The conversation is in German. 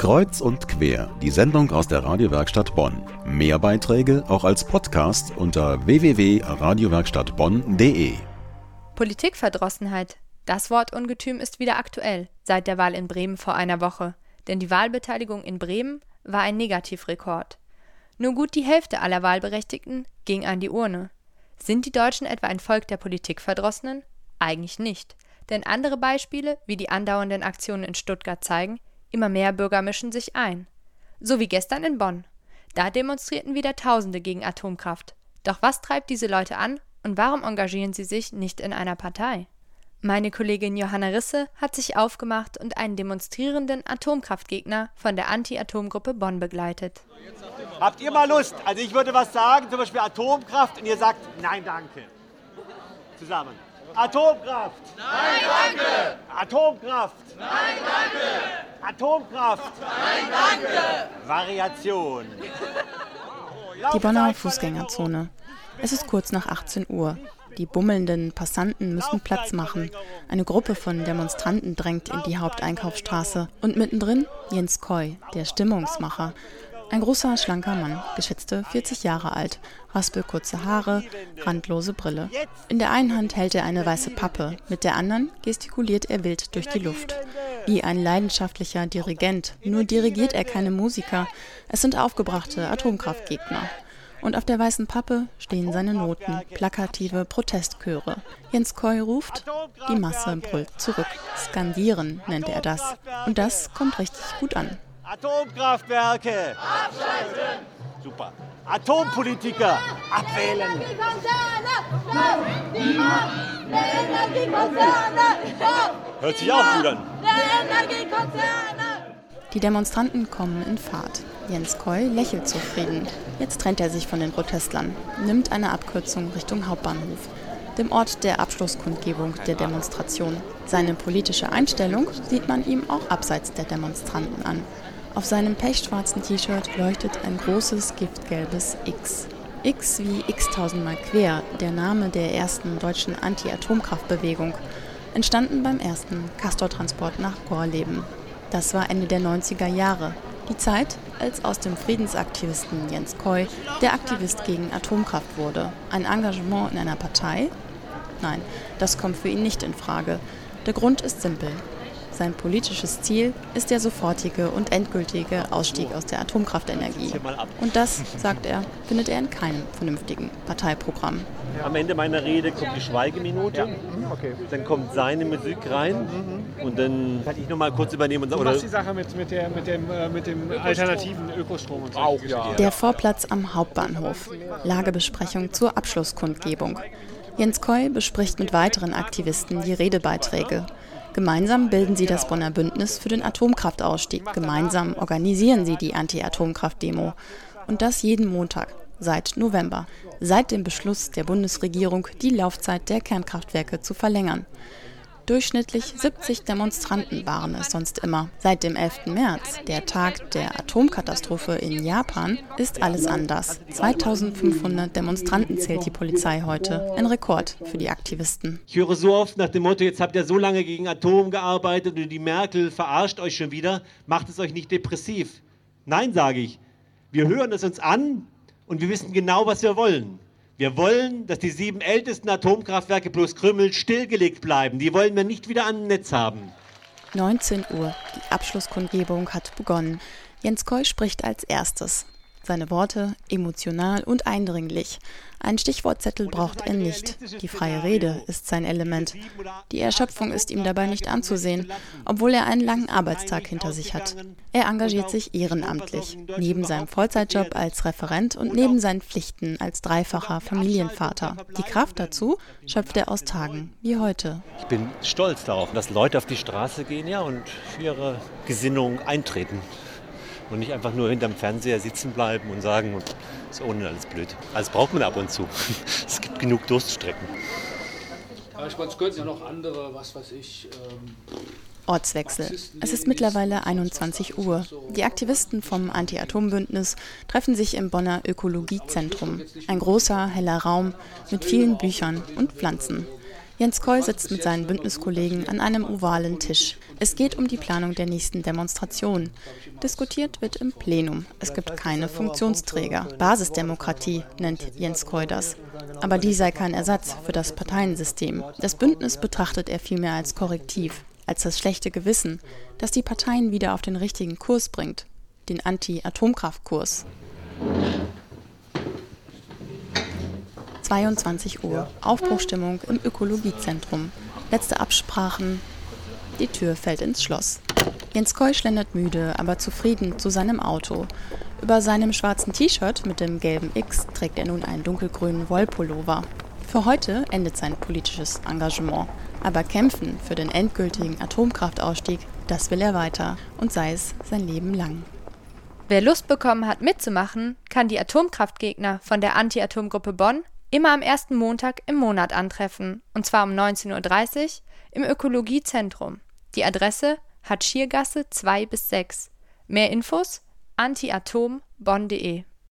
Kreuz und quer, die Sendung aus der Radiowerkstatt Bonn. Mehr Beiträge auch als Podcast unter www.radiowerkstattbonn.de. Politikverdrossenheit. Das Wortungetüm ist wieder aktuell seit der Wahl in Bremen vor einer Woche. Denn die Wahlbeteiligung in Bremen war ein Negativrekord. Nur gut die Hälfte aller Wahlberechtigten ging an die Urne. Sind die Deutschen etwa ein Volk der Politikverdrossenen? Eigentlich nicht. Denn andere Beispiele, wie die andauernden Aktionen in Stuttgart zeigen, Immer mehr Bürger mischen sich ein. So wie gestern in Bonn. Da demonstrierten wieder Tausende gegen Atomkraft. Doch was treibt diese Leute an und warum engagieren sie sich nicht in einer Partei? Meine Kollegin Johanna Risse hat sich aufgemacht und einen demonstrierenden Atomkraftgegner von der Anti-Atom-Gruppe Bonn begleitet. Habt ihr mal Lust? Also ich würde was sagen, zum Beispiel Atomkraft, und ihr sagt Nein, danke. Zusammen. Atomkraft! Nein, danke! Atomkraft! Nein, danke! Atomkraft! Nein, danke! Variation. Die Bonner Fußgängerzone. Es ist kurz nach 18 Uhr. Die bummelnden Passanten müssen Platz machen. Eine Gruppe von Demonstranten drängt in die Haupteinkaufsstraße. Und mittendrin Jens Koy, der Stimmungsmacher. Ein großer, schlanker Mann, geschätzte 40 Jahre alt, raspelkurze Haare, randlose Brille. In der einen Hand hält er eine weiße Pappe, mit der anderen gestikuliert er wild durch die Luft. Wie ein leidenschaftlicher Dirigent, nur dirigiert er keine Musiker, es sind aufgebrachte Atomkraftgegner. Und auf der weißen Pappe stehen seine Noten, plakative Protestchöre. Jens Koy ruft, die Masse brüllt zurück. Skandieren nennt er das. Und das kommt richtig gut an. Atomkraftwerke. Abschalten. Super. Atompolitiker. Abwählen. Hört sich auch gut an. Die Demonstranten kommen in Fahrt. Jens Koy lächelt zufrieden. Jetzt trennt er sich von den Protestlern, nimmt eine Abkürzung Richtung Hauptbahnhof, dem Ort der Abschlusskundgebung der Demonstration. Seine politische Einstellung sieht man ihm auch abseits der Demonstranten an. Auf seinem pechschwarzen T-Shirt leuchtet ein großes giftgelbes X. X wie x tausendmal quer, der Name der ersten deutschen Anti-Atomkraftbewegung, entstanden beim ersten Castortransport nach Gorleben. Das war Ende der 90er Jahre, die Zeit, als aus dem Friedensaktivisten Jens Koy der Aktivist gegen Atomkraft wurde. Ein Engagement in einer Partei? Nein, das kommt für ihn nicht in Frage. Der Grund ist simpel. Sein politisches Ziel ist der sofortige und endgültige Ausstieg aus der Atomkraftenergie. Und das, sagt er, findet er in keinem vernünftigen Parteiprogramm. Am Ende meiner Rede kommt die Schweigeminute. Dann kommt seine Musik rein. Und dann kann ich noch mal kurz übernehmen. Und, du machst die Sache mit, mit, der, mit, dem, äh, mit dem alternativen Ökostrom und so. Auch, ja. Der Vorplatz am Hauptbahnhof. Lagebesprechung zur Abschlusskundgebung. Jens Koy bespricht mit weiteren Aktivisten die Redebeiträge. Gemeinsam bilden sie das Bonner Bündnis für den Atomkraftausstieg. Gemeinsam organisieren sie die Anti-Atomkraft-Demo. Und das jeden Montag seit November, seit dem Beschluss der Bundesregierung, die Laufzeit der Kernkraftwerke zu verlängern. Durchschnittlich 70 Demonstranten waren es sonst immer. Seit dem 11. März, der Tag der Atomkatastrophe in Japan, ist alles anders. 2500 Demonstranten zählt die Polizei heute. Ein Rekord für die Aktivisten. Ich höre so oft nach dem Motto, jetzt habt ihr so lange gegen Atom gearbeitet und die Merkel verarscht euch schon wieder, macht es euch nicht depressiv. Nein, sage ich. Wir hören es uns an und wir wissen genau, was wir wollen. Wir wollen, dass die sieben ältesten Atomkraftwerke plus Krümmel stillgelegt bleiben. Die wollen wir nicht wieder an Netz haben. 19 Uhr. Die Abschlusskundgebung hat begonnen. Jens Koy spricht als erstes. Seine Worte emotional und eindringlich. Ein Stichwortzettel braucht er nicht. Die freie Rede ist sein Element. Die Erschöpfung ist ihm dabei nicht anzusehen, obwohl er einen langen Arbeitstag hinter sich hat. Er engagiert sich ehrenamtlich, neben seinem Vollzeitjob als Referent und neben seinen Pflichten als dreifacher Familienvater. Die Kraft dazu schöpft er aus Tagen wie heute. Ich bin stolz darauf, dass Leute auf die Straße gehen ja, und für ihre Gesinnung eintreten und nicht einfach nur hinterm Fernseher sitzen bleiben und sagen, ist ohne alles blöd. Also braucht man ab und zu. es gibt genug Durststrecken. Ich meine, es könnten ja noch andere, was weiß ich. Ähm Ortswechsel. Es ist mittlerweile 21 Uhr. Die Aktivisten vom Anti-Atom-Bündnis treffen sich im Bonner Ökologiezentrum. Ein großer, heller Raum mit vielen Büchern und Pflanzen. Jens Koll sitzt mit seinen Bündniskollegen an einem ovalen Tisch. Es geht um die Planung der nächsten Demonstration. Diskutiert wird im Plenum. Es gibt keine Funktionsträger. Basisdemokratie nennt Jens Koll das. Aber die sei kein Ersatz für das Parteiensystem. Das Bündnis betrachtet er vielmehr als Korrektiv, als das schlechte Gewissen, das die Parteien wieder auf den richtigen Kurs bringt, den Anti-Atomkraft-Kurs. 22 Uhr. Aufbruchstimmung im Ökologiezentrum. Letzte Absprachen. Die Tür fällt ins Schloss. Jens Koy schlendert müde, aber zufrieden zu seinem Auto. Über seinem schwarzen T-Shirt mit dem gelben X trägt er nun einen dunkelgrünen Wollpullover. Für heute endet sein politisches Engagement. Aber kämpfen für den endgültigen Atomkraftausstieg, das will er weiter und sei es sein Leben lang. Wer Lust bekommen hat mitzumachen, kann die Atomkraftgegner von der Anti-Atom-Gruppe Bonn immer am ersten Montag im Monat antreffen, und zwar um 19.30 Uhr im Ökologiezentrum. Die Adresse Hatschiergasse 2 bis 6. Mehr Infos antiatombonn.de